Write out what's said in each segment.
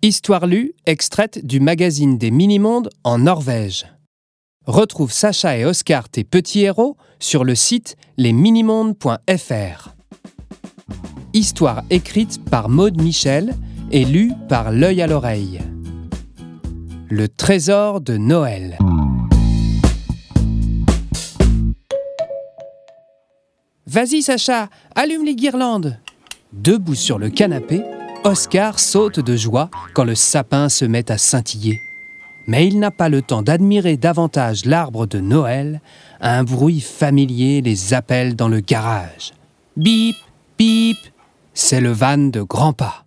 Histoire lue, extraite du magazine des Mini-Mondes en Norvège. Retrouve Sacha et Oscar, tes petits héros, sur le site lesminimondes.fr. Histoire écrite par Maude Michel et lue par L'œil à l'oreille. Le trésor de Noël. Vas-y Sacha, allume les guirlandes. Debout sur le canapé, Oscar saute de joie quand le sapin se met à scintiller. Mais il n'a pas le temps d'admirer davantage l'arbre de Noël, un bruit familier les appelle dans le garage. Bip, bip, c'est le van de Grandpa.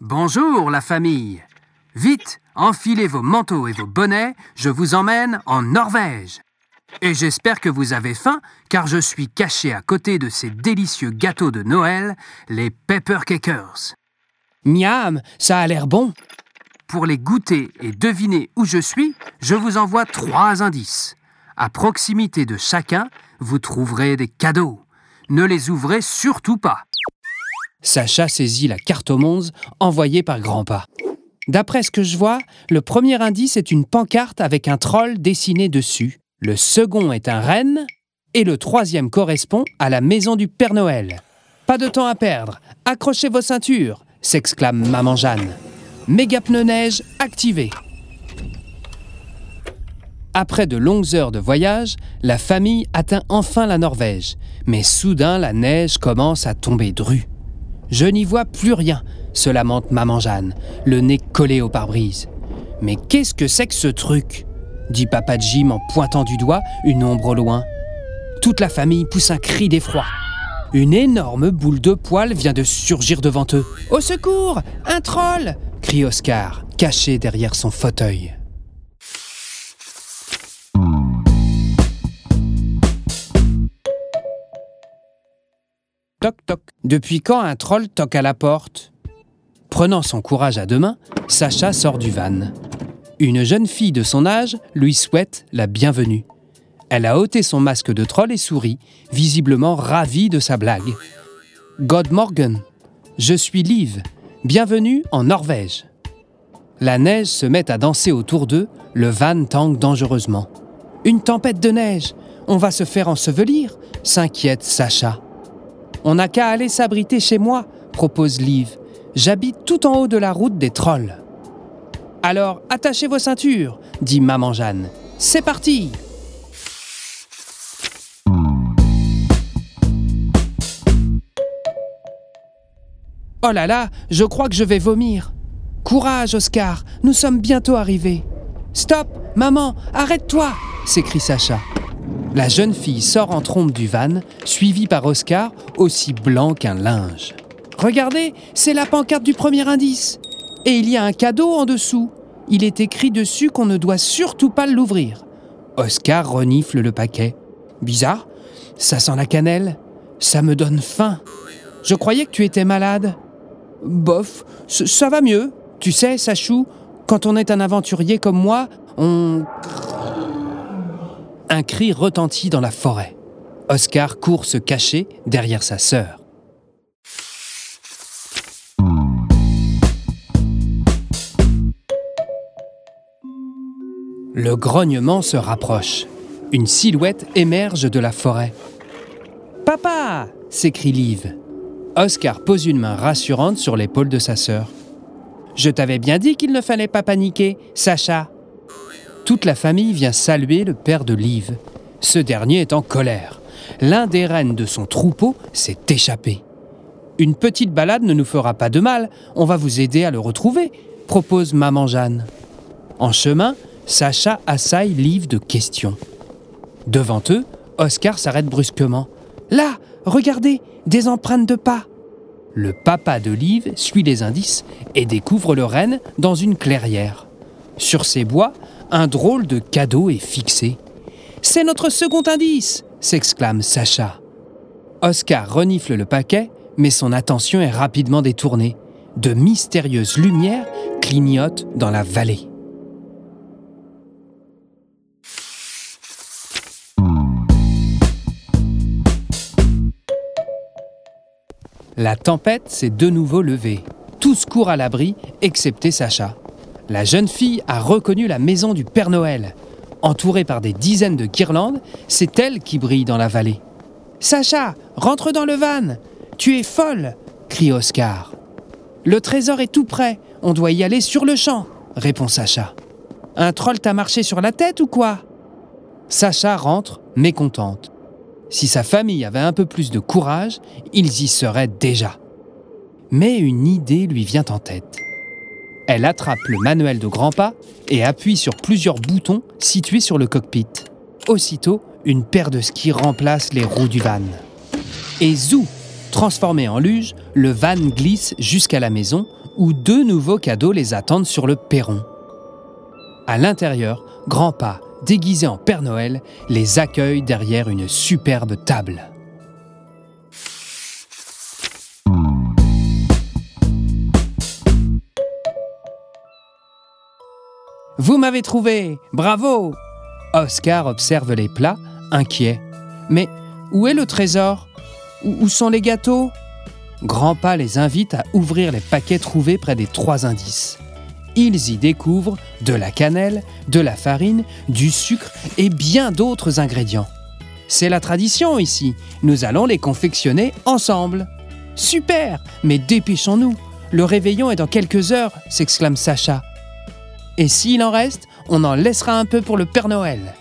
Bonjour la famille. Vite, enfilez vos manteaux et vos bonnets, je vous emmène en Norvège. Et j'espère que vous avez faim, car je suis caché à côté de ces délicieux gâteaux de Noël, les Pepper Cakers. Miam, ça a l'air bon. Pour les goûter et deviner où je suis, je vous envoie trois indices. À proximité de chacun, vous trouverez des cadeaux. Ne les ouvrez surtout pas. Sacha saisit la carte aux mondes envoyée par Grandpa. D'après ce que je vois, le premier indice est une pancarte avec un troll dessiné dessus. Le second est un renne et le troisième correspond à la maison du Père Noël. Pas de temps à perdre, accrochez vos ceintures, s'exclame Maman Jeanne. Méga pneu neige activé. Après de longues heures de voyage, la famille atteint enfin la Norvège, mais soudain la neige commence à tomber dru. Je n'y vois plus rien, se lamente Maman Jeanne, le nez collé au pare-brise. Mais qu'est-ce que c'est que ce truc? Dit Papa Jim en pointant du doigt une ombre au loin. Toute la famille pousse un cri d'effroi. Une énorme boule de poils vient de surgir devant eux. Au secours Un troll crie Oscar, caché derrière son fauteuil. Toc toc. Depuis quand un troll toque à la porte? Prenant son courage à deux mains, Sacha sort du van. Une jeune fille de son âge lui souhaite la bienvenue. Elle a ôté son masque de troll et sourit, visiblement ravie de sa blague. God Morgan, je suis Liv, bienvenue en Norvège. La neige se met à danser autour d'eux, le van tangue dangereusement. Une tempête de neige, on va se faire ensevelir, s'inquiète Sacha. On n'a qu'à aller s'abriter chez moi, propose Liv. J'habite tout en haut de la route des trolls. Alors attachez vos ceintures, dit Maman Jeanne. C'est parti Oh là là, je crois que je vais vomir. Courage, Oscar, nous sommes bientôt arrivés. Stop, maman, arrête-toi s'écrie Sacha. La jeune fille sort en trompe du van, suivie par Oscar, aussi blanc qu'un linge. Regardez, c'est la pancarte du premier indice. Et il y a un cadeau en dessous. Il est écrit dessus qu'on ne doit surtout pas l'ouvrir. Oscar renifle le paquet. Bizarre, ça sent la cannelle. Ça me donne faim. Je croyais que tu étais malade. Bof, ça va mieux. Tu sais, Sachou, quand on est un aventurier comme moi, on... Un cri retentit dans la forêt. Oscar court se cacher derrière sa sœur. Le grognement se rapproche. Une silhouette émerge de la forêt. Papa s'écrie Liv. Oscar pose une main rassurante sur l'épaule de sa sœur. Je t'avais bien dit qu'il ne fallait pas paniquer, Sacha. Toute la famille vient saluer le père de Liv. Ce dernier est en colère. L'un des rennes de son troupeau s'est échappé. Une petite balade ne nous fera pas de mal, on va vous aider à le retrouver, propose maman Jeanne. En chemin, Sacha assaille Liv de questions. Devant eux, Oscar s'arrête brusquement. Là, regardez, des empreintes de pas. Le papa de Liv suit les indices et découvre le renne dans une clairière. Sur ces bois, un drôle de cadeau est fixé. C'est notre second indice s'exclame Sacha. Oscar renifle le paquet, mais son attention est rapidement détournée. De mystérieuses lumières clignotent dans la vallée. La tempête s'est de nouveau levée. Tous courent à l'abri, excepté Sacha. La jeune fille a reconnu la maison du Père Noël. Entourée par des dizaines de guirlandes, c'est elle qui brille dans la vallée. Sacha, rentre dans le van Tu es folle crie Oscar. Le trésor est tout prêt, on doit y aller sur le champ, répond Sacha. Un troll t'a marché sur la tête ou quoi? Sacha rentre, mécontente. Si sa famille avait un peu plus de courage, ils y seraient déjà. Mais une idée lui vient en tête. Elle attrape le manuel de grand pas et appuie sur plusieurs boutons situés sur le cockpit. Aussitôt, une paire de skis remplace les roues du van. Et zou Transformé en luge, le van glisse jusqu'à la maison où deux nouveaux cadeaux les attendent sur le perron. À l'intérieur, Grandpa, déguisé en Père Noël, les accueille derrière une superbe table. Vous m'avez trouvé Bravo Oscar observe les plats, inquiet. Mais où est le trésor? Où sont les gâteaux? Grandpa les invite à ouvrir les paquets trouvés près des trois indices ils y découvrent de la cannelle, de la farine, du sucre et bien d'autres ingrédients. C'est la tradition ici, nous allons les confectionner ensemble. Super, mais dépêchons-nous, le réveillon est dans quelques heures, s'exclame Sacha. Et s'il en reste, on en laissera un peu pour le Père Noël.